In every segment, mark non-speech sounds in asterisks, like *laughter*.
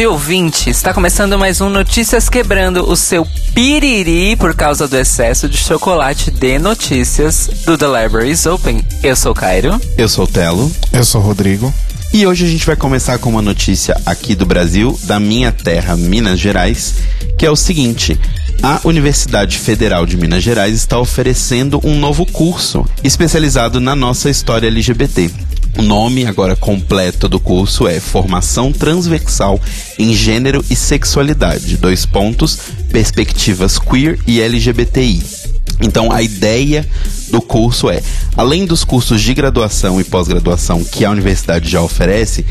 dia, ouvinte. Está começando mais um Notícias Quebrando o seu piriri por causa do excesso de chocolate de notícias do The Libraries Open. Eu sou o Cairo. Eu sou o Telo. Eu sou o Rodrigo. E hoje a gente vai começar com uma notícia aqui do Brasil, da minha terra, Minas Gerais, que é o seguinte: a Universidade Federal de Minas Gerais está oferecendo um novo curso especializado na nossa história LGBT. O nome agora completo do curso é Formação Transversal em Gênero e Sexualidade. Dois pontos, perspectivas queer e LGBTI. Então a ideia do curso é, além dos cursos de graduação e pós-graduação que a universidade já oferece,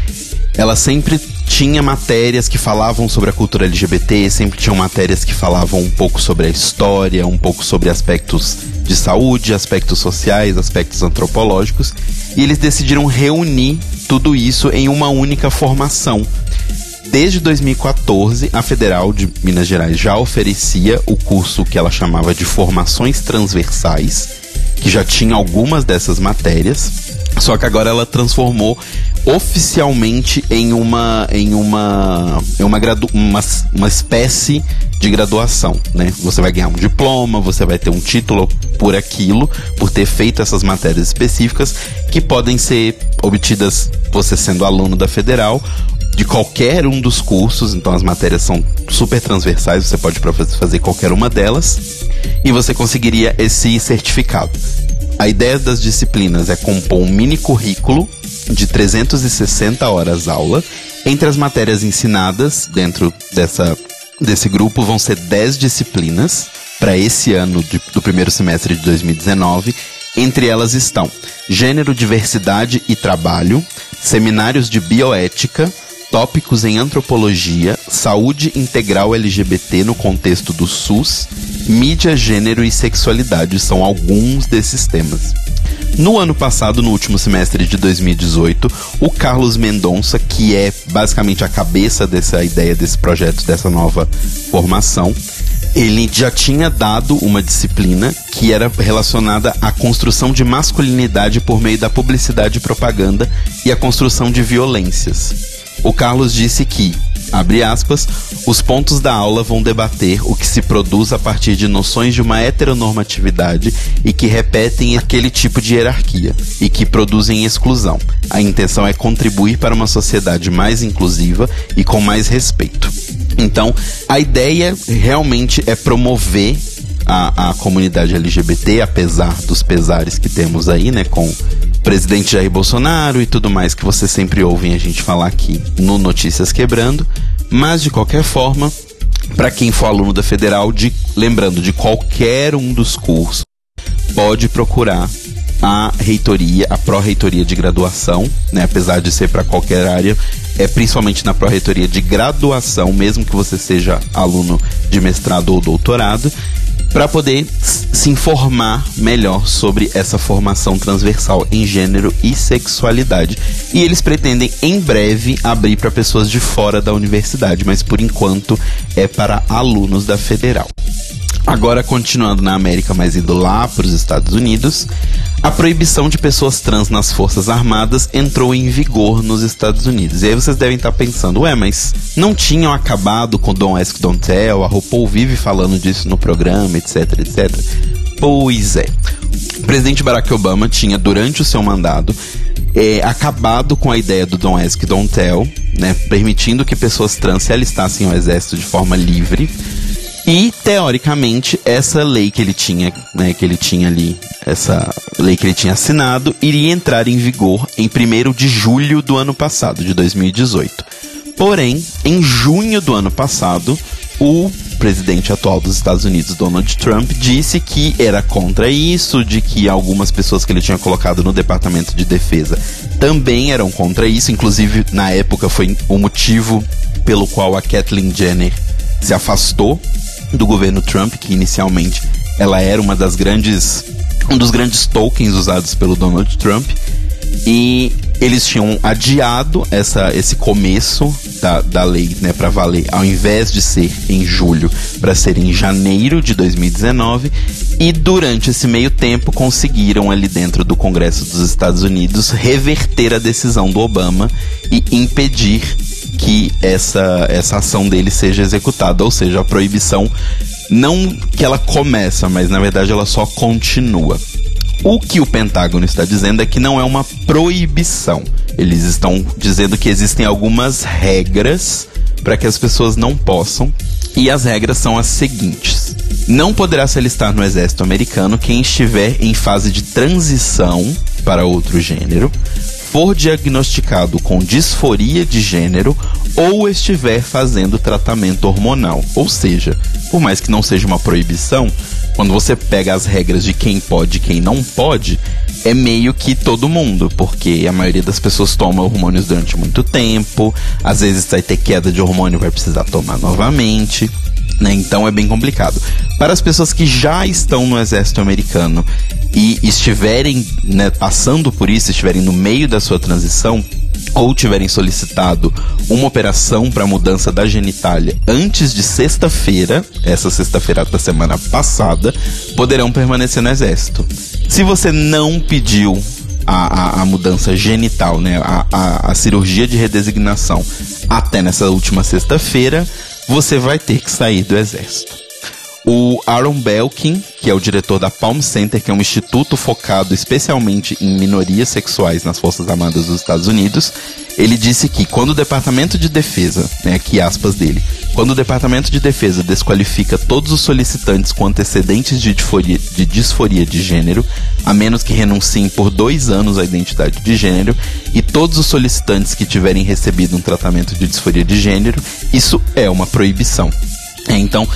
ela sempre tinha matérias que falavam sobre a cultura LGBT, sempre tinham matérias que falavam um pouco sobre a história, um pouco sobre aspectos de saúde, aspectos sociais, aspectos antropológicos, e eles decidiram reunir tudo isso em uma única formação. Desde 2014, a Federal de Minas Gerais já oferecia o curso que ela chamava de Formações Transversais, que já tinha algumas dessas matérias, só que agora ela transformou oficialmente em uma em uma uma, gradu, uma, uma espécie de graduação, né? Você vai ganhar um diploma, você vai ter um título por aquilo, por ter feito essas matérias específicas que podem ser obtidas você sendo aluno da federal de qualquer um dos cursos, então as matérias são super transversais, você pode fazer qualquer uma delas e você conseguiria esse certificado. A ideia das disciplinas é compor um mini currículo de 360 horas aula. Entre as matérias ensinadas dentro dessa, desse grupo vão ser 10 disciplinas para esse ano de, do primeiro semestre de 2019. Entre elas estão Gênero, Diversidade e Trabalho, Seminários de Bioética, tópicos em antropologia, saúde integral LGBT no contexto do SUS, mídia, gênero e sexualidade são alguns desses temas. No ano passado, no último semestre de 2018, o Carlos Mendonça, que é basicamente a cabeça dessa ideia desse projeto, dessa nova formação, ele já tinha dado uma disciplina que era relacionada à construção de masculinidade por meio da publicidade e propaganda e a construção de violências. O Carlos disse que, abre aspas, os pontos da aula vão debater o que se produz a partir de noções de uma heteronormatividade e que repetem aquele tipo de hierarquia e que produzem exclusão. A intenção é contribuir para uma sociedade mais inclusiva e com mais respeito. Então, a ideia realmente é promover a, a comunidade LGBT, apesar dos pesares que temos aí, né, com presidente Jair Bolsonaro e tudo mais que vocês sempre ouvem a gente falar aqui no Notícias Quebrando. Mas de qualquer forma, para quem for aluno da Federal, de, lembrando de qualquer um dos cursos, pode procurar a reitoria, a pró-reitoria de graduação, né? Apesar de ser para qualquer área, é principalmente na pró-reitoria de graduação, mesmo que você seja aluno de mestrado ou doutorado para poder se informar melhor sobre essa formação transversal em gênero e sexualidade. E eles pretendem em breve abrir para pessoas de fora da universidade, mas por enquanto é para alunos da federal. Agora, continuando na América, mas indo lá para os Estados Unidos, a proibição de pessoas trans nas Forças Armadas entrou em vigor nos Estados Unidos. E aí vocês devem estar pensando, ué, mas não tinham acabado com Don't Ask, Don't Tell? A RuPaul vive falando disso no programa, etc, etc. Pois é. O presidente Barack Obama tinha, durante o seu mandato, é, acabado com a ideia do Don't Ask, Don't Tell, né, permitindo que pessoas trans se alistassem ao exército de forma livre e, teoricamente, essa lei que ele tinha, né, que ele tinha ali, essa lei que ele tinha assinado, iria entrar em vigor em 1 de julho do ano passado, de 2018. Porém, em junho do ano passado, o presidente atual dos Estados Unidos, Donald Trump, disse que era contra isso, de que algumas pessoas que ele tinha colocado no Departamento de Defesa também eram contra isso. Inclusive, na época, foi o motivo pelo qual a Kathleen Jenner se afastou do governo Trump, que inicialmente ela era uma das grandes um dos grandes tokens usados pelo Donald Trump e eles tinham adiado essa, esse começo da, da lei né, para valer, ao invés de ser em julho, para ser em janeiro de 2019. E durante esse meio tempo conseguiram ali dentro do Congresso dos Estados Unidos reverter a decisão do Obama e impedir que essa, essa ação dele seja executada, ou seja, a proibição não que ela começa, mas na verdade ela só continua. O que o Pentágono está dizendo é que não é uma proibição. Eles estão dizendo que existem algumas regras para que as pessoas não possam, e as regras são as seguintes: não poderá se alistar no exército americano quem estiver em fase de transição para outro gênero, for diagnosticado com disforia de gênero ou estiver fazendo tratamento hormonal. Ou seja, por mais que não seja uma proibição, quando você pega as regras de quem pode e quem não pode, é meio que todo mundo, porque a maioria das pessoas toma hormônios durante muito tempo, às vezes vai ter queda de hormônio, vai precisar tomar novamente. Né? Então é bem complicado. Para as pessoas que já estão no exército americano e estiverem né, passando por isso, estiverem no meio da sua transição, ou tiverem solicitado uma operação para mudança da genitália antes de sexta-feira, essa sexta-feira da semana passada, poderão permanecer no exército. Se você não pediu a, a, a mudança genital, né, a, a, a cirurgia de redesignação até nessa última sexta-feira, você vai ter que sair do exército. O Aaron Belkin, que é o diretor da Palm Center, que é um instituto focado especialmente em minorias sexuais nas Forças Armadas dos Estados Unidos, ele disse que quando o Departamento de Defesa, né, aqui aspas dele, quando o Departamento de Defesa desqualifica todos os solicitantes com antecedentes de disforia, de disforia de gênero, a menos que renunciem por dois anos à identidade de gênero, e todos os solicitantes que tiverem recebido um tratamento de disforia de gênero, isso é uma proibição. É, então,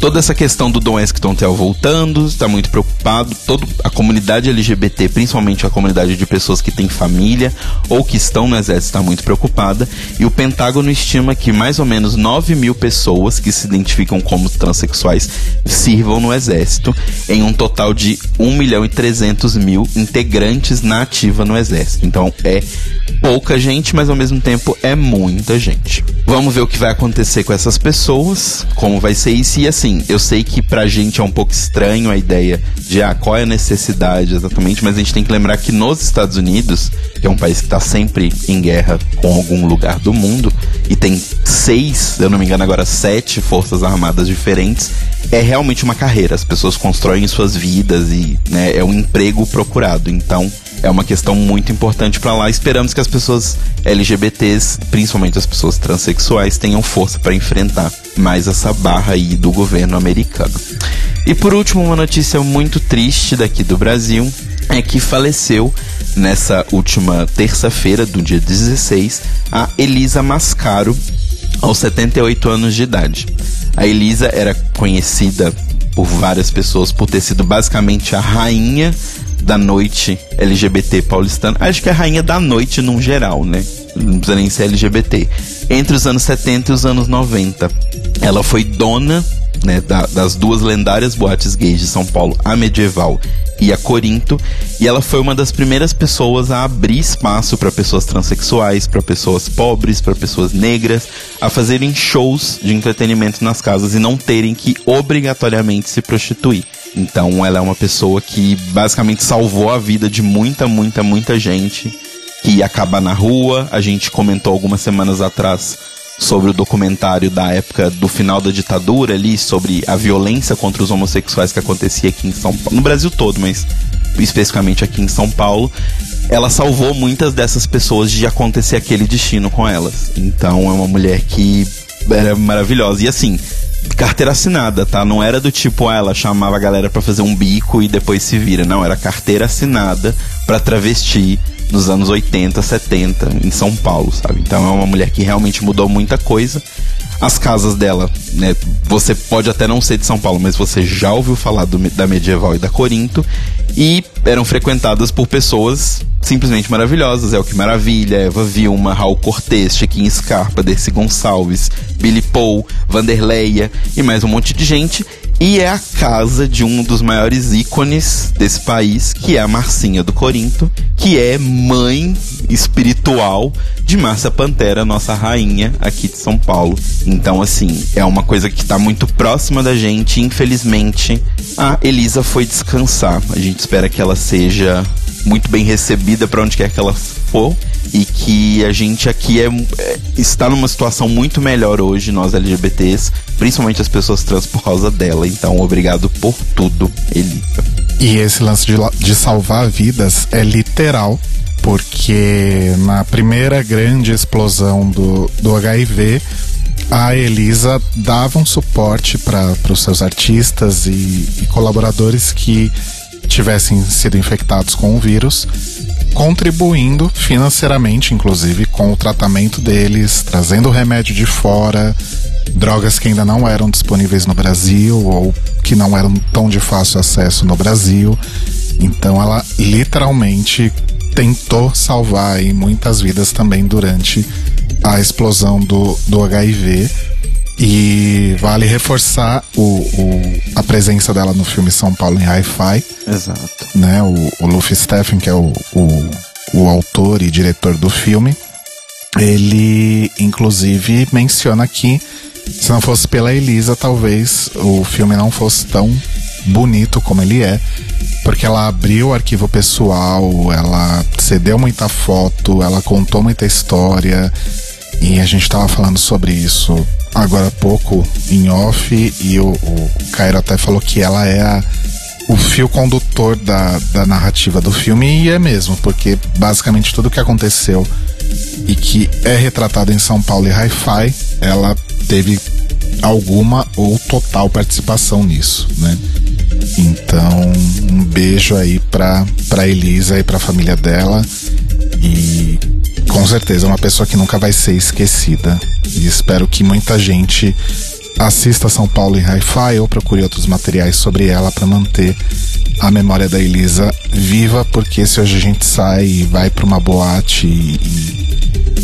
toda essa questão do Dom Eskton voltando, está muito preocupado. Toda a comunidade LGBT, principalmente a comunidade de pessoas que têm família ou que estão no exército, está muito preocupada. E o Pentágono estima que mais ou menos 9 mil pessoas que se identificam como transexuais sirvam no exército, em um total de 1 milhão e 300 mil integrantes na ativa no exército. Então é pouca gente, mas ao mesmo tempo é muita gente. Vamos ver o que vai acontecer com essas pessoas, como vai ser isso. E assim, eu sei que pra gente é um pouco estranho a ideia de ah, qual é a necessidade exatamente, mas a gente tem que lembrar que nos Estados Unidos, que é um país que está sempre em guerra com algum lugar do mundo, e tem seis, se eu não me engano agora, sete forças armadas diferentes, é realmente uma carreira. As pessoas constroem suas vidas e né, é um emprego procurado. Então, é uma questão muito importante para lá. Esperamos que as pessoas LGBTs, principalmente as pessoas transexuais, tenham força para enfrentar mais essa barra aí do governo americano. E por último, uma notícia muito triste daqui do Brasil é que faleceu nessa última terça-feira, do dia 16, a Elisa Mascaro, aos 78 anos de idade. A Elisa era conhecida por várias pessoas por ter sido basicamente a rainha da noite LGBT paulistana. Acho que é a rainha da noite num geral, né? Não precisa nem ser LGBT. Entre os anos 70 e os anos 90. Ela foi dona né, da, das duas lendárias boates gays de São Paulo, a Medieval e a Corinto, e ela foi uma das primeiras pessoas a abrir espaço para pessoas transexuais, para pessoas pobres, para pessoas negras, a fazerem shows de entretenimento nas casas e não terem que obrigatoriamente se prostituir. Então ela é uma pessoa que basicamente salvou a vida de muita, muita, muita gente que ia acabar na rua. A gente comentou algumas semanas atrás sobre o documentário da época do final da ditadura ali, sobre a violência contra os homossexuais que acontecia aqui em São Paulo, no Brasil todo, mas especificamente aqui em São Paulo. Ela salvou muitas dessas pessoas de acontecer aquele destino com elas. Então é uma mulher que era maravilhosa. E assim, carteira assinada, tá? Não era do tipo, ah, ela chamava a galera para fazer um bico e depois se vira. Não, era carteira assinada para travesti nos anos 80, 70 em São Paulo, sabe? Então é uma mulher que realmente mudou muita coisa. As casas dela, né? Você pode até não ser de São Paulo, mas você já ouviu falar do, da Medieval e da Corinto. E eram frequentadas por pessoas simplesmente maravilhosas. Que Maravilha, Eva Vilma, Raul Cortez, Chiquinho Scarpa, Dercy Gonçalves, Billy Paul, Vanderleia e mais um monte de gente. E é a casa de um dos maiores ícones desse país, que é a Marcinha do Corinto, que é mãe espiritual de Márcia Pantera, nossa rainha aqui de São Paulo. Então, assim, é uma coisa que está muito próxima da gente. Infelizmente, a Elisa foi descansar. A gente espera que ela seja muito bem recebida para onde quer que ela for e que a gente aqui é, é, está numa situação muito melhor hoje, nós LGBTs, principalmente as pessoas trans por causa dela. Então, obrigado por tudo, Elita. E esse lance de, de salvar vidas é literal, porque na primeira grande explosão do, do HIV, a Elisa dava um suporte para os seus artistas e, e colaboradores que tivessem sido infectados com o vírus, contribuindo financeiramente, inclusive, com o tratamento deles, trazendo remédio de fora, drogas que ainda não eram disponíveis no Brasil ou que não eram tão de fácil acesso no Brasil. Então ela literalmente tentou salvar aí muitas vidas também durante a explosão do, do HIV. E vale reforçar o, o, a presença dela no filme São Paulo em Hi-Fi. Exato. Né, o, o Luffy Steffen, que é o, o, o autor e diretor do filme, ele inclusive menciona que se não fosse pela Elisa, talvez o filme não fosse tão bonito como ele é, porque ela abriu o arquivo pessoal, ela cedeu muita foto, ela contou muita história, e a gente estava falando sobre isso agora há pouco em off, e o, o Cairo até falou que ela é a, o fio condutor da, da narrativa do filme, e é mesmo, porque basicamente tudo que aconteceu e que é retratado em São Paulo e Hi-Fi, ela teve alguma ou total participação nisso, né? Então, um beijo aí pra, pra Elisa e pra família dela. E com certeza é uma pessoa que nunca vai ser esquecida. E espero que muita gente assista São Paulo em Hi-Fi ou procure outros materiais sobre ela para manter a memória da Elisa viva, porque se hoje a gente sai e vai para uma boate e,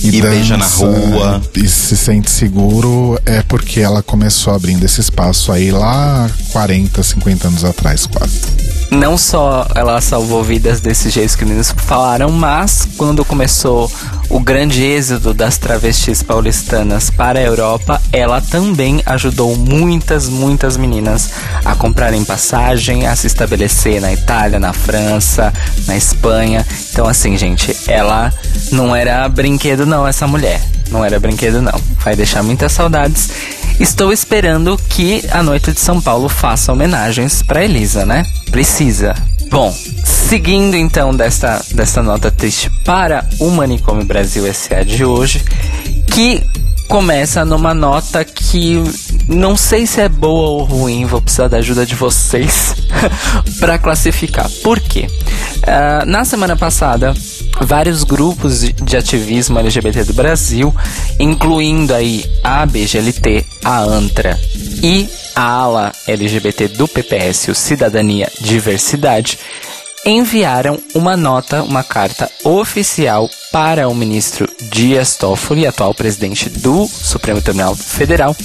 e, e dança, beija na rua e se sente seguro, é porque ela começou abrindo esse espaço aí lá 40, 50 anos atrás, quase não só ela salvou vidas desse jeito que os meninos falaram, mas quando começou o grande êxodo das travestis paulistanas para a Europa, ela também ajudou muitas, muitas meninas a comprarem passagem, a se estabelecer na Itália, na França, na Espanha. Então, assim, gente, ela não era brinquedo, não, essa mulher. Não era brinquedo, não. Vai deixar muitas saudades. Estou esperando que a Noite de São Paulo faça homenagens para Elisa, né? Precisa. Bom, seguindo então desta, desta nota triste para o Manicômio Brasil S.A. de hoje, que começa numa nota que não sei se é boa ou ruim, vou precisar da ajuda de vocês *laughs* para classificar. Por quê? Uh, na semana passada, vários grupos de ativismo LGBT do Brasil, incluindo aí a BGLT, a ANTRA e a ala LGBT do PPS, o Cidadania Diversidade, enviaram uma nota, uma carta oficial para o ministro Dias Toffoli, atual presidente do Supremo Tribunal Federal,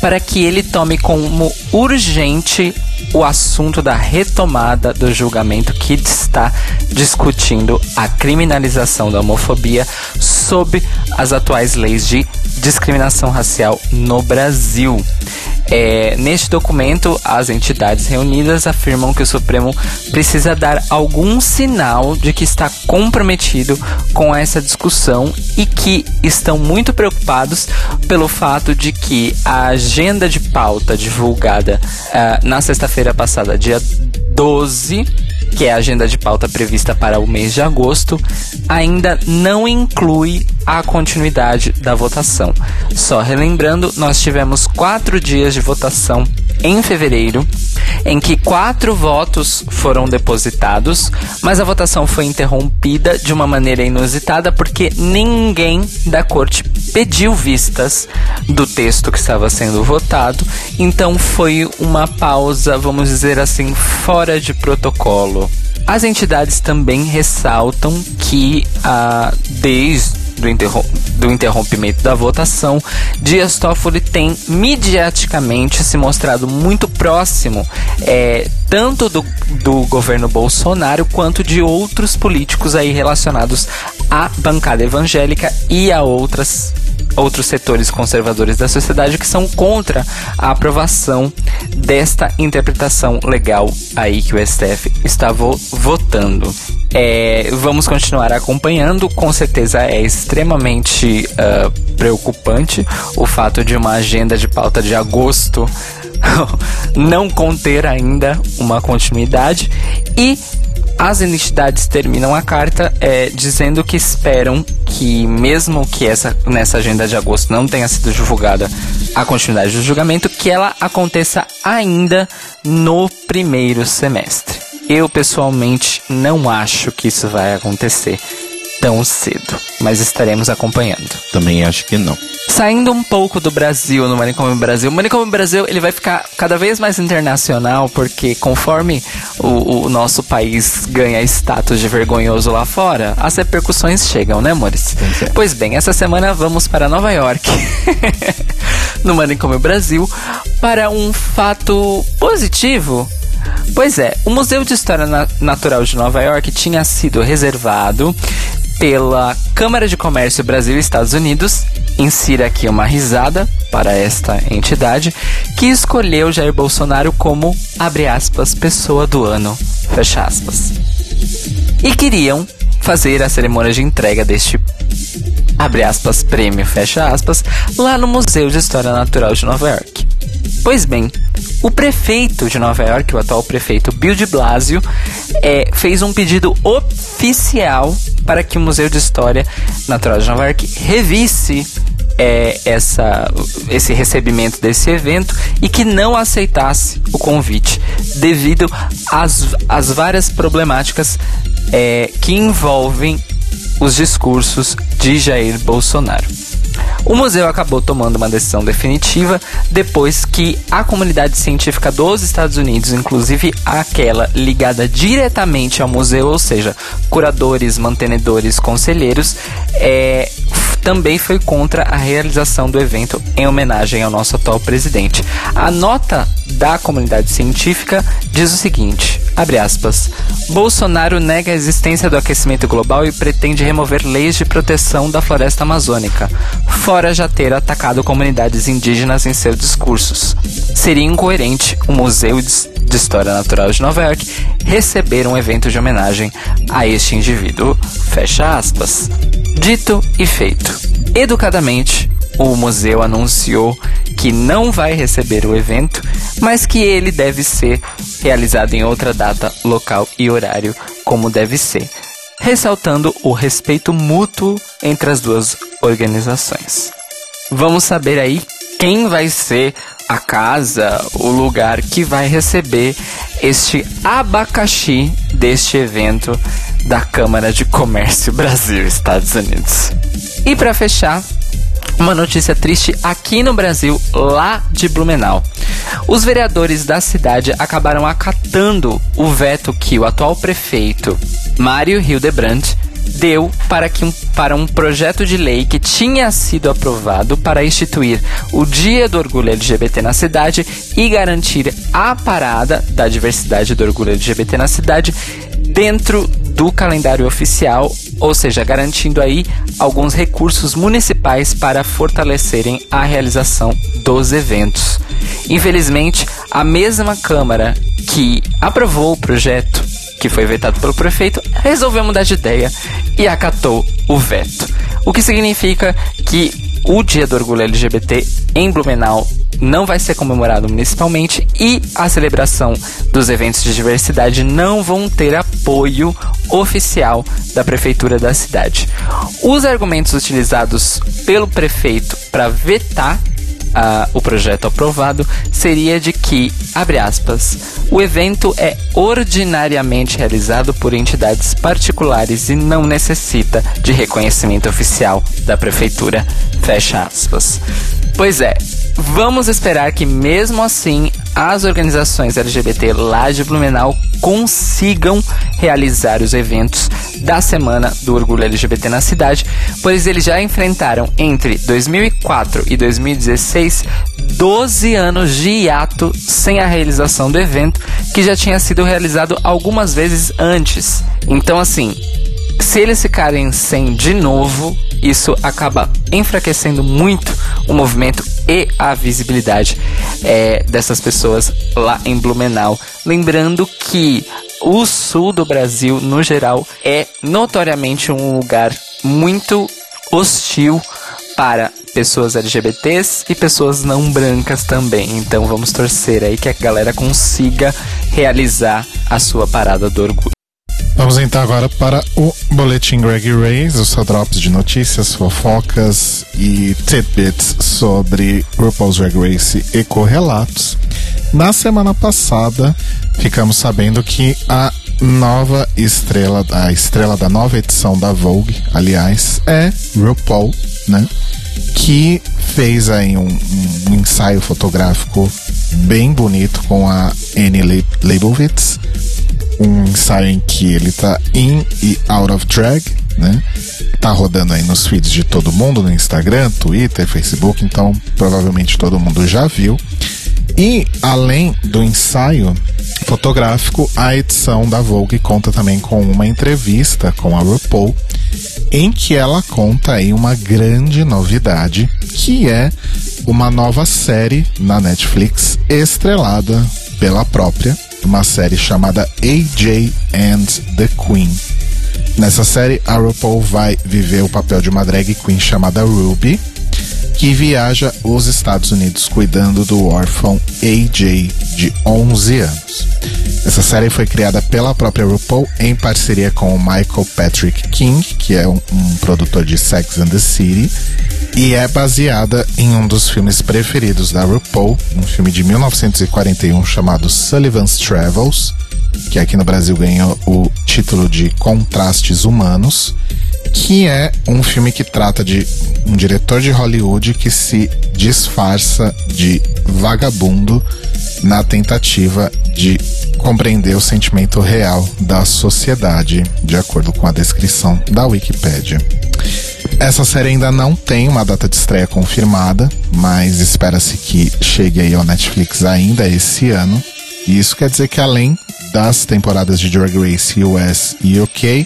para que ele tome como urgente o assunto da retomada do julgamento que está discutindo a criminalização da homofobia sob as atuais leis de discriminação racial no Brasil. É, neste documento, as entidades reunidas afirmam que o Supremo precisa dar algum sinal de que está comprometido com essa discussão e que estão muito preocupados pelo fato de que a agenda de pauta divulgada uh, na sexta-feira passada, dia 12, que é a agenda de pauta prevista para o mês de agosto, ainda não inclui a continuidade da votação. Só relembrando, nós tivemos quatro dias de votação em fevereiro, em que quatro votos foram depositados, mas a votação foi interrompida de uma maneira inusitada porque ninguém da corte pediu vistas do texto que estava sendo votado, então foi uma pausa, vamos dizer assim, fora de protocolo. As entidades também ressaltam que ah, desde do, interrom do interrompimento da votação, Dias Toffoli tem mediaticamente se mostrado muito próximo é, tanto do, do governo Bolsonaro quanto de outros políticos aí relacionados à bancada evangélica e a outras outros setores conservadores da sociedade que são contra a aprovação desta interpretação legal aí que o STF está vo votando. É, vamos continuar acompanhando. Com certeza é extremamente uh, preocupante o fato de uma agenda de pauta de agosto *laughs* não conter ainda uma continuidade e as entidades terminam a carta é, dizendo que esperam que, mesmo que essa, nessa agenda de agosto não tenha sido divulgada a continuidade do julgamento, que ela aconteça ainda no primeiro semestre. Eu pessoalmente não acho que isso vai acontecer tão cedo, mas estaremos acompanhando. Também acho que não. Saindo um pouco do Brasil, no Manicômio Brasil, o Manicômio Brasil ele vai ficar cada vez mais internacional, porque conforme o, o nosso país ganha status de vergonhoso lá fora, as repercussões chegam, né, amores? Pois bem, essa semana vamos para Nova York, *laughs* no Manicômio Brasil, para um fato positivo Pois é, o Museu de História Natural de Nova York tinha sido reservado pela Câmara de Comércio Brasil e Estados Unidos. Insira aqui uma risada para esta entidade que escolheu Jair Bolsonaro como, abre aspas, pessoa do ano, fecha aspas. E queriam fazer a cerimônia de entrega deste abre aspas, prêmio, fecha aspas, lá no Museu de História Natural de Nova York. Pois bem, o prefeito de Nova York, o atual prefeito Bill de Blasio, é, fez um pedido oficial para que o Museu de História Natural de Nova York revisse é, essa, esse recebimento desse evento e que não aceitasse o convite devido às, às várias problemáticas é, que envolvem os discursos de Jair Bolsonaro. O museu acabou tomando uma decisão definitiva depois que a comunidade científica dos Estados Unidos, inclusive aquela ligada diretamente ao museu, ou seja, curadores, mantenedores, conselheiros, é, também foi contra a realização do evento em homenagem ao nosso atual presidente. A nota da comunidade científica diz o seguinte: abre aspas. Bolsonaro nega a existência do aquecimento global e pretende remover leis de proteção da floresta amazônica, fora já ter atacado comunidades indígenas em seus discursos. Seria incoerente o Museu de História Natural de Nova York receber um evento de homenagem a este indivíduo. Fecha aspas. Dito e feito. Educadamente, o museu anunciou que não vai receber o evento, mas que ele deve ser realizado em outra data, local e horário, como deve ser, ressaltando o respeito mútuo entre as duas organizações. Vamos saber aí quem vai ser a casa, o lugar que vai receber este abacaxi deste evento da Câmara de Comércio Brasil-Estados Unidos. E para fechar, uma notícia triste aqui no Brasil, lá de Blumenau. Os vereadores da cidade acabaram acatando o veto que o atual prefeito Mário Hildebrandt deu para, que um, para um projeto de lei que tinha sido aprovado para instituir o Dia do Orgulho LGBT na cidade e garantir a parada da diversidade do orgulho LGBT na cidade dentro do calendário oficial, ou seja, garantindo aí alguns recursos municipais para fortalecerem a realização dos eventos. Infelizmente, a mesma Câmara que aprovou o projeto que foi vetado pelo prefeito, resolveu mudar de ideia e acatou o veto. O que significa que o Dia do Orgulho LGBT em Blumenau não vai ser comemorado municipalmente e a celebração dos eventos de diversidade não vão ter apoio oficial da prefeitura da cidade. Os argumentos utilizados pelo prefeito para vetar o projeto aprovado seria de que, abre aspas, o evento é ordinariamente realizado por entidades particulares e não necessita de reconhecimento oficial da prefeitura, fecha aspas. Pois é, vamos esperar que mesmo assim as organizações LGBT lá de Blumenau consigam realizar os eventos da Semana do Orgulho LGBT na cidade, pois eles já enfrentaram entre 2004 e 2016 12 anos de hiato sem a realização do evento, que já tinha sido realizado algumas vezes antes. Então, assim, se eles ficarem sem de novo, isso acaba enfraquecendo muito o movimento e a visibilidade é, dessas pessoas lá em Blumenau. Lembrando que o sul do Brasil, no geral, é notoriamente um lugar muito hostil para pessoas LGBTs e pessoas não brancas também. Então vamos torcer aí que a galera consiga realizar a sua parada do orgulho. Vamos então agora para o Boletim Greg Rays, os seu drops de notícias, fofocas e tidbits sobre RuPaul's Drag Race e correlatos. Na semana passada, ficamos sabendo que a nova estrela, a estrela da nova edição da Vogue, aliás, é RuPaul, né? Que fez aí um, um ensaio fotográfico bem bonito com a Annie Leibovitz um ensaio em que ele tá in e out of drag, né? Tá rodando aí nos feeds de todo mundo, no Instagram, Twitter, Facebook, então provavelmente todo mundo já viu. E além do ensaio fotográfico, a edição da Vogue conta também com uma entrevista com a RuPaul, em que ela conta aí uma grande novidade, que é uma nova série na Netflix estrelada pela própria uma série chamada AJ and the Queen. Nessa série, a RuPaul vai viver o papel de uma drag queen chamada Ruby, que viaja os Estados Unidos cuidando do órfão AJ de 11 anos. Essa série foi criada pela própria RuPaul em parceria com o Michael Patrick King, que é um, um produtor de Sex and the City, e é baseada em um dos filmes preferidos da RuPaul, um filme de 1941 chamado Sullivan's Travels, que aqui no Brasil ganhou o título de Contrastes Humanos, que é um filme que trata de um diretor de Hollywood que se disfarça de vagabundo na tentativa de compreender o sentimento real da sociedade, de acordo com a descrição da Wikipedia. Essa série ainda não tem uma data de estreia confirmada, mas espera-se que chegue aí ao Netflix ainda esse ano. E isso quer dizer que além das temporadas de Drag Race US e UK,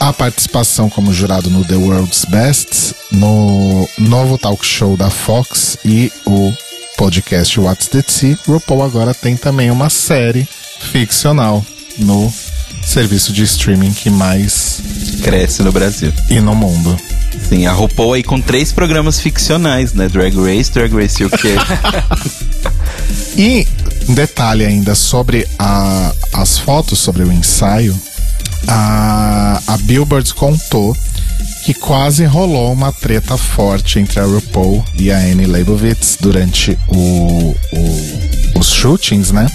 a participação como jurado no The World's Best, no novo talk show da Fox e o podcast What's the Tea, RuPaul agora tem também uma série ficcional no serviço de streaming que mais cresce no Brasil e no mundo. Sim, a RuPaul aí com três programas ficcionais, né? Drag Race, Drag Race UK. *laughs* *laughs* e um detalhe ainda sobre a, as fotos, sobre o ensaio, a, a Billboard contou que quase rolou uma treta forte entre a RuPaul e a Annie Leibovitz durante o, o, os shootings, né?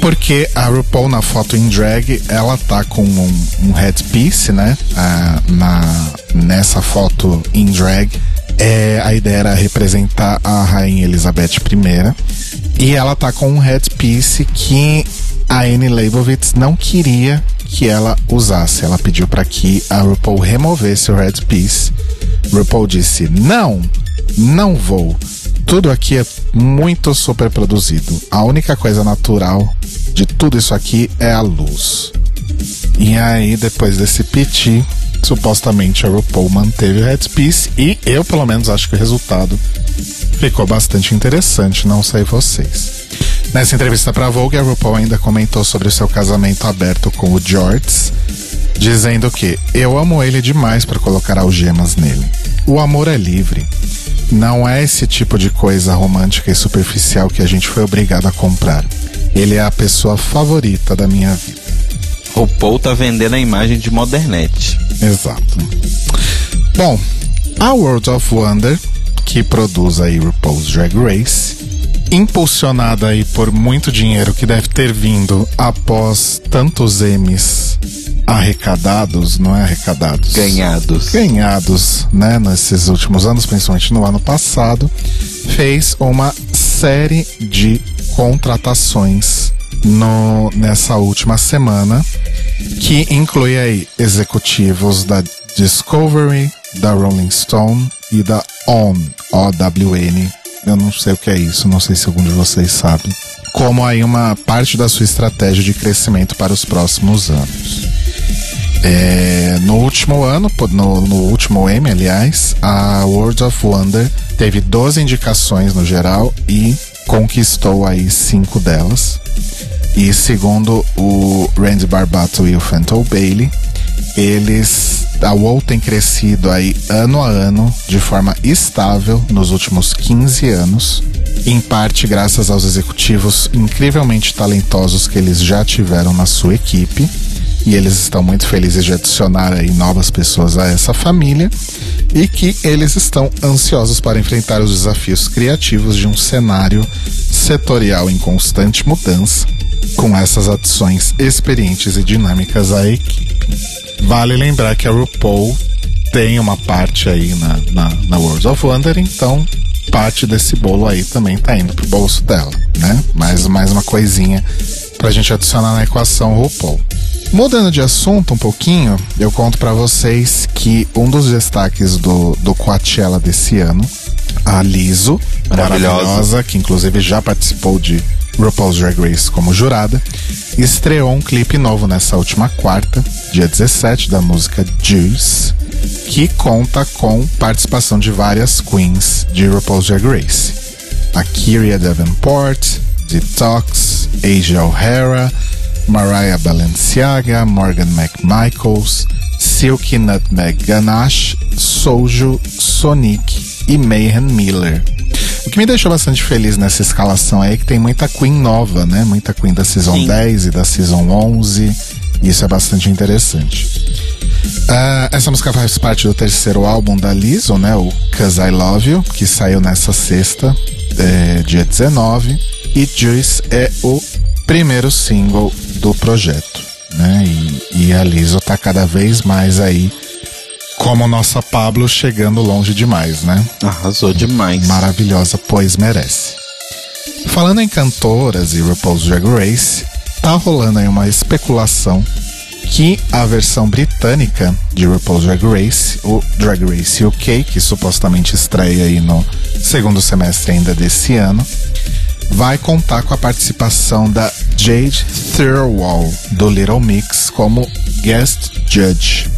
Porque a RuPaul na foto em drag, ela tá com um, um headpiece, né? Ah, na, nessa foto em drag. É, a ideia era representar a Rainha Elizabeth I. E ela tá com um headpiece que a Annie Leibovitz não queria que ela usasse. Ela pediu para que a RuPaul removesse o headpiece. RuPaul disse: Não, não vou. Tudo aqui é muito super produzido. A única coisa natural de tudo isso aqui é a luz. E aí, depois desse piti, supostamente a RuPaul manteve o headpiece e eu, pelo menos, acho que o resultado ficou bastante interessante, não sei vocês. Nessa entrevista para Vogue, a RuPaul ainda comentou sobre o seu casamento aberto com o George, dizendo que eu amo ele demais para colocar algemas nele. O amor é livre. Não é esse tipo de coisa romântica e superficial que a gente foi obrigado a comprar. Ele é a pessoa favorita da minha vida. RuPaul tá vendendo a imagem de modernete. Exato. Bom, a World of Wonder, que produz aí RuPaul's Drag Race, impulsionada aí por muito dinheiro que deve ter vindo após tantos M's arrecadados, não é arrecadados? Ganhados. Ganhados, né, nesses últimos anos, principalmente no ano passado, fez uma série de contratações no, nessa última semana, que inclui aí executivos da Discovery, da Rolling Stone e da ON, O-W-N. Eu não sei o que é isso, não sei se algum de vocês sabe. Como aí uma parte da sua estratégia de crescimento para os próximos anos. É, no último ano, no, no, último M, aliás, a World of Wonder teve 12 indicações no geral e conquistou aí cinco delas. E segundo o Randy Barbato e o Fenton Bailey, eles a WoW tem crescido aí ano a ano de forma estável nos últimos 15 anos, em parte graças aos executivos incrivelmente talentosos que eles já tiveram na sua equipe. E eles estão muito felizes de adicionar aí novas pessoas a essa família e que eles estão ansiosos para enfrentar os desafios criativos de um cenário setorial em constante mudança, com essas adições experientes e dinâmicas à equipe. Vale lembrar que a RuPaul tem uma parte aí na, na, na World of Wonder, então parte desse bolo aí também tá indo pro bolso dela, né? Mais, mais uma coisinha pra gente adicionar na equação RuPaul. Mudando de assunto um pouquinho, eu conto para vocês que um dos destaques do, do Coachella desse ano, a Liso, Maravilhosa. maravilhosa, que inclusive já participou de RuPaul's Drag Race como jurada, estreou um clipe novo nessa última quarta, dia 17, da música Juice, que conta com participação de várias queens de RuPaul's Drag Race. A Kyria Davenport, Detox, Asia O'Hara, Mariah Balenciaga, Morgan McMichaels, Silky Nutmeg Ganache, Soju, Sonic e Mayhem Miller. O que me deixou bastante feliz nessa escalação aí é que tem muita Queen nova, né? Muita Queen da Season Sim. 10 e da Season 11. E isso é bastante interessante. Ah, essa música faz parte do terceiro álbum da Lizzo, né? O Cause I Love You, que saiu nessa sexta, é, dia 19. E Juice é o primeiro single do projeto, né? E, e a Lizzo tá cada vez mais aí como nossa Pablo chegando longe demais, né? Arrasou demais. Maravilhosa, pois merece. Falando em cantoras e RuPaul's Drag Race, tá rolando aí uma especulação que a versão britânica de RuPaul's Drag Race, o Drag Race UK, que supostamente estreia aí no segundo semestre ainda desse ano, vai contar com a participação da Jade Thirlwall do Little Mix como guest judge.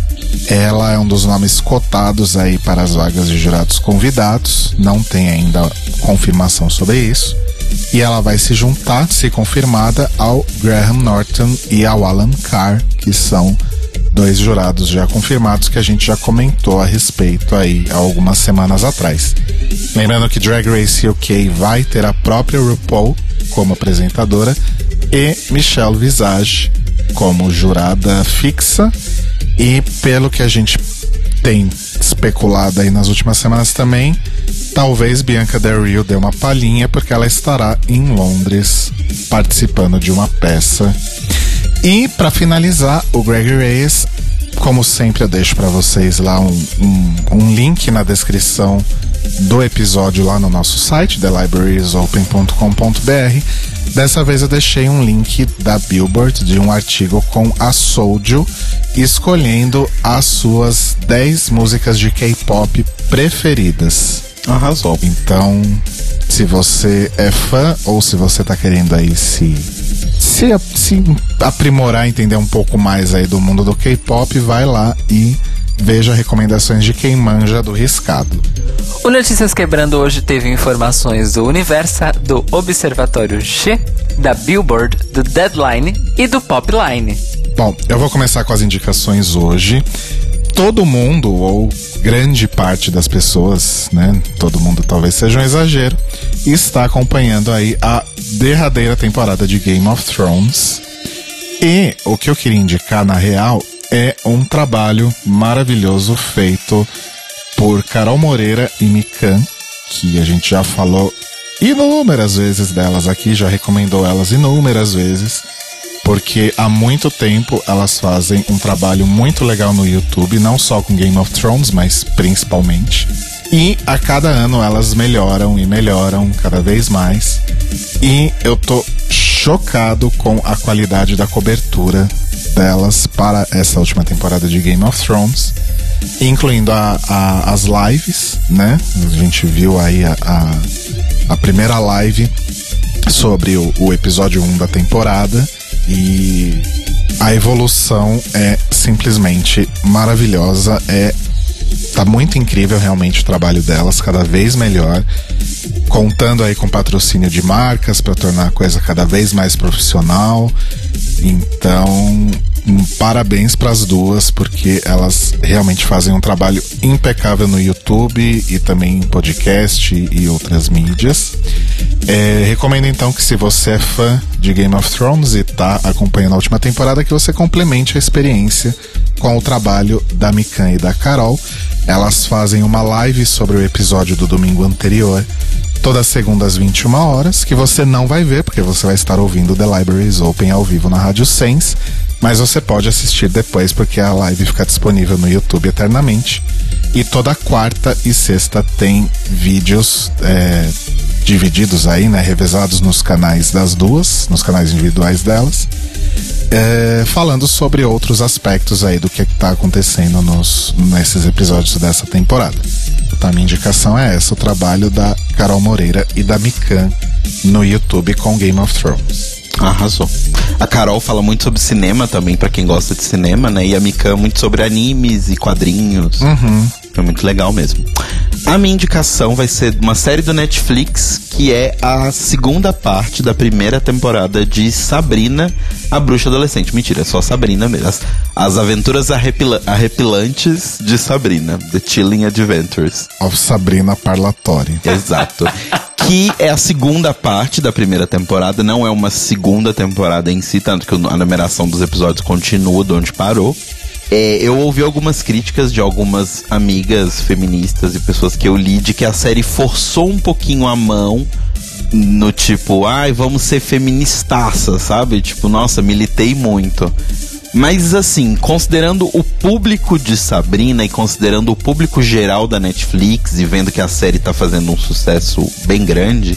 Ela é um dos nomes cotados aí para as vagas de jurados convidados, não tem ainda confirmação sobre isso. E ela vai se juntar, se confirmada, ao Graham Norton e ao Alan Carr, que são dois jurados já confirmados que a gente já comentou a respeito aí há algumas semanas atrás. Lembrando que Drag Race UK vai ter a própria RuPaul como apresentadora e Michelle Visage como jurada fixa. E pelo que a gente tem especulado aí nas últimas semanas também, talvez Bianca Del Rio dê uma palhinha porque ela estará em Londres participando de uma peça. E para finalizar, o Greg Reyes, como sempre eu deixo para vocês lá um, um, um link na descrição do episódio lá no nosso site, thelibrariesopen.com.br. Dessa vez eu deixei um link da Billboard de um artigo com a Souljo escolhendo as suas 10 músicas de K-pop preferidas. Arrasou. Então, se você é fã ou se você tá querendo aí se, se, se aprimorar, entender um pouco mais aí do mundo do K-pop, vai lá e veja recomendações de quem manja do riscado. O Notícias Quebrando hoje teve informações do Universa, do Observatório G, da Billboard, do Deadline e do Popline. Bom, eu vou começar com as indicações hoje. Todo mundo, ou grande parte das pessoas, né? Todo mundo talvez seja um exagero, está acompanhando aí a derradeira temporada de Game of Thrones. E o que eu queria indicar, na real, é um trabalho maravilhoso feito por Carol Moreira e Mikan, que a gente já falou inúmeras vezes delas aqui, já recomendou elas inúmeras vezes, porque há muito tempo elas fazem um trabalho muito legal no YouTube, não só com Game of Thrones, mas principalmente. E a cada ano elas melhoram e melhoram cada vez mais. E eu tô chocado com a qualidade da cobertura delas para essa última temporada de Game of Thrones, incluindo a, a- as lives, né? A gente viu aí a, a, a primeira live sobre o, o episódio 1 da temporada e a evolução é simplesmente maravilhosa, é tá muito incrível realmente o trabalho delas, cada vez melhor. contando aí com patrocínio de marcas para tornar a coisa cada vez mais profissional. Então, parabéns para as duas, porque elas realmente fazem um trabalho impecável no YouTube e também em podcast e outras mídias. É, recomendo então que se você é fã de Game of Thrones e está acompanhando a última temporada, que você complemente a experiência com o trabalho da Mikan e da Carol. Elas fazem uma live sobre o episódio do domingo anterior todas segundas às 21 horas, que você não vai ver, porque você vai estar ouvindo The Libraries Open ao vivo na Rádio Sense, mas você pode assistir depois, porque a live fica disponível no YouTube eternamente. E toda quarta e sexta tem vídeos é, divididos aí, né, revezados nos canais das duas, nos canais individuais delas. É, falando sobre outros aspectos aí do que está acontecendo nos, nesses episódios dessa temporada. Então, a minha indicação é essa: o trabalho da Carol Moreira e da Mikan no YouTube com Game of Thrones. Arrasou. A Carol fala muito sobre cinema também, para quem gosta de cinema, né? E a Mikan muito sobre animes e quadrinhos. Uhum. É muito legal mesmo. A minha indicação vai ser uma série do Netflix que é a segunda parte da primeira temporada de Sabrina, a Bruxa Adolescente. Mentira, é só Sabrina mesmo. As, as aventuras arrepila arrepilantes de Sabrina. The Chilling Adventures. Of Sabrina Parlatori. Exato. que é a segunda parte da primeira temporada, não é uma segunda temporada em si, tanto que a numeração dos episódios continua de onde parou. É, eu ouvi algumas críticas de algumas amigas feministas e pessoas que eu li de que a série forçou um pouquinho a mão no tipo, ai, vamos ser feministaça, sabe? Tipo, nossa, militei muito. Mas assim, considerando o público de Sabrina e considerando o público geral da Netflix e vendo que a série tá fazendo um sucesso bem grande,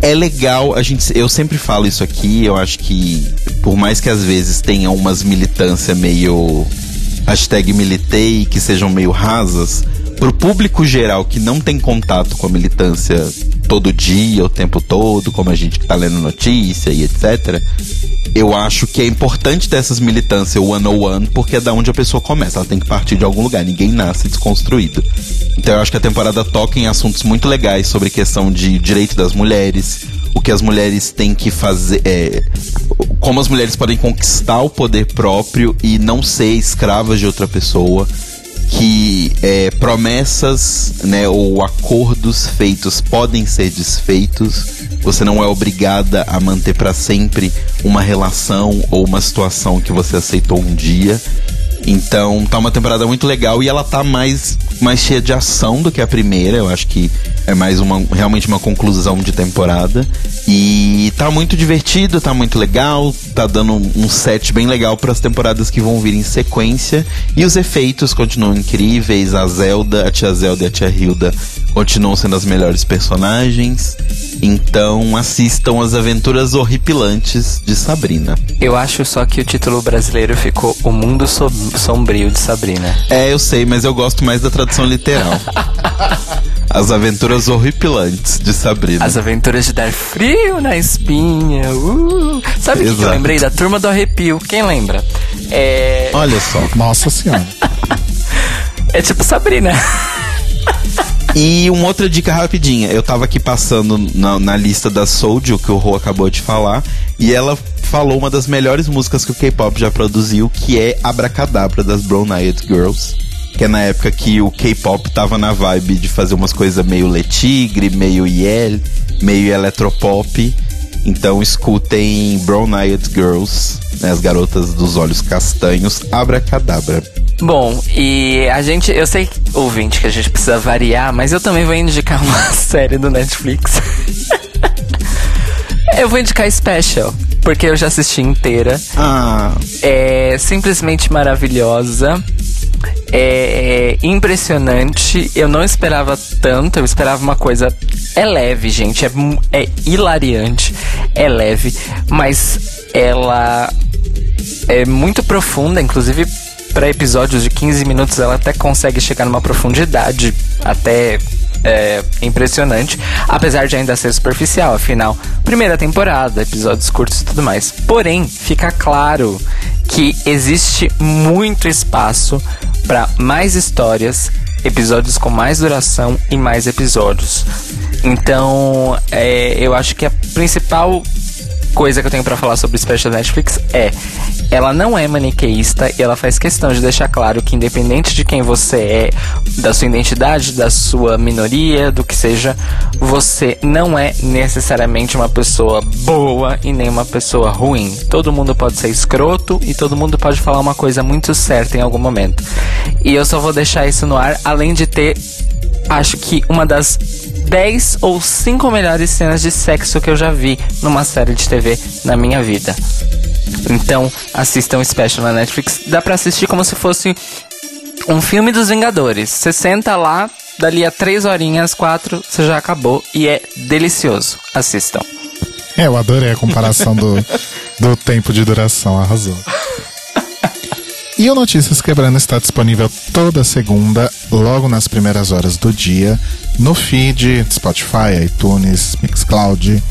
é legal, a gente, eu sempre falo isso aqui, eu acho que por mais que às vezes tenha umas militância meio hashtag militei, que sejam meio rasas, pro público geral que não tem contato com a militância todo dia, o tempo todo, como a gente que tá lendo notícia e etc. Eu acho que é importante ter essas militâncias one on one, porque é da onde a pessoa começa. Ela tem que partir de algum lugar. Ninguém nasce desconstruído. Então eu acho que a temporada toca em assuntos muito legais sobre questão de direito das mulheres, o que as mulheres têm que fazer, é, como as mulheres podem conquistar o poder próprio e não ser escravas de outra pessoa, que é, promessas né, ou acordos feitos podem ser desfeitos. Você não é obrigada a manter para sempre uma relação ou uma situação que você aceitou um dia. Então tá uma temporada muito legal e ela tá mais, mais cheia de ação do que a primeira. Eu acho que é mais uma realmente uma conclusão de temporada. E tá muito divertido, tá muito legal, tá dando um set bem legal para as temporadas que vão vir em sequência. E os efeitos continuam incríveis. A Zelda, a tia Zelda e a tia Hilda continuam sendo as melhores personagens. Então assistam as aventuras horripilantes de Sabrina. Eu acho só que o título brasileiro ficou O Mundo Sombrio de Sabrina. É, eu sei, mas eu gosto mais da tradução literal. *laughs* As aventuras horripilantes de Sabrina. As aventuras de dar frio na espinha. Uh. Sabe o que, que, eu lembrei? Da turma do arrepio. Quem lembra? É... Olha só. Nossa senhora. *laughs* é tipo Sabrina. *laughs* E uma outra dica rapidinha. Eu tava aqui passando na, na lista da Soulja, que o Rô acabou de falar, e ela falou uma das melhores músicas que o K-pop já produziu, que é Abracadabra das Brown Eyed Girls. Que é na época que o K-pop tava na vibe de fazer umas coisas meio Letigre, meio Yel, meio eletropop. Então escutem Brown Eyed Girls, né, as garotas dos olhos castanhos, Abracadabra. Bom, e a gente, eu sei, ouvinte, que a gente precisa variar, mas eu também vou indicar *laughs* uma série do Netflix. *laughs* eu vou indicar Special, porque eu já assisti inteira. Ah. É simplesmente maravilhosa. É, é impressionante. Eu não esperava tanto, eu esperava uma coisa. É leve, gente. É, é hilariante. É leve. Mas ela é muito profunda, inclusive para episódios de 15 minutos ela até consegue chegar numa profundidade até é, impressionante, apesar de ainda ser superficial, afinal, primeira temporada, episódios curtos e tudo mais. Porém, fica claro que existe muito espaço para mais histórias, episódios com mais duração e mais episódios. Então, é, eu acho que a principal coisa que eu tenho para falar sobre o Special Netflix é ela não é maniqueísta e ela faz questão de deixar claro que independente de quem você é, da sua identidade, da sua minoria, do que seja, você não é necessariamente uma pessoa boa e nem uma pessoa ruim. Todo mundo pode ser escroto e todo mundo pode falar uma coisa muito certa em algum momento. E eu só vou deixar isso no ar, além de ter acho que uma das 10 ou 5 melhores cenas de sexo que eu já vi numa série de TV na minha vida. Então, assistam o Special na Netflix. Dá pra assistir como se fosse um filme dos Vingadores. Você senta lá, dali a 3 horinhas, 4, você já acabou e é delicioso. Assistam. É, eu adorei a comparação do, *laughs* do tempo de duração, arrasou. E o Notícias Quebrando está disponível toda segunda, logo nas primeiras horas do dia, no feed Spotify, iTunes, Mixcloud.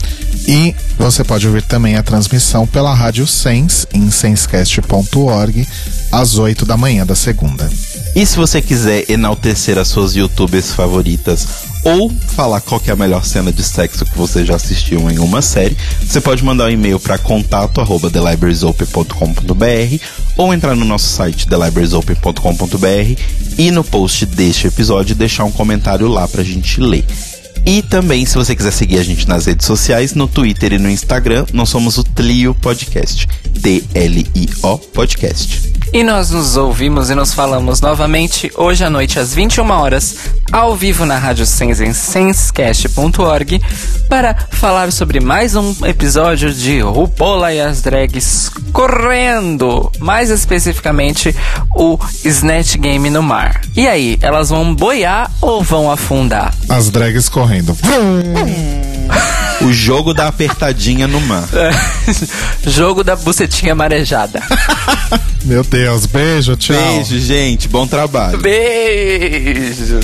E você pode ouvir também a transmissão pela Rádio Sens, em senscast.org, às 8 da manhã da segunda. E se você quiser enaltecer as suas youtubers favoritas ou falar qual é a melhor cena de sexo que você já assistiu em uma série, você pode mandar um e-mail para contato@thelibrariesopen.com.br ou entrar no nosso site thelibrariesopen.com.br e no post deste episódio deixar um comentário lá pra gente ler. E também, se você quiser seguir a gente nas redes sociais, no Twitter e no Instagram, nós somos o Tlio Podcast. T-L-I-O Podcast. E nós nos ouvimos e nos falamos novamente hoje à noite às 21 horas, ao vivo na Rádio Sens em senscast.org, para falar sobre mais um episódio de Rupola e as Drags correndo, mais especificamente o Snatch Game no mar. E aí, elas vão boiar ou vão afundar? As drags correndo. O jogo da apertadinha no mar. *laughs* Jogo da bucetinha marejada. *laughs* Meu Deus, beijo, tchau. Beijo, gente. Bom trabalho. Beijos!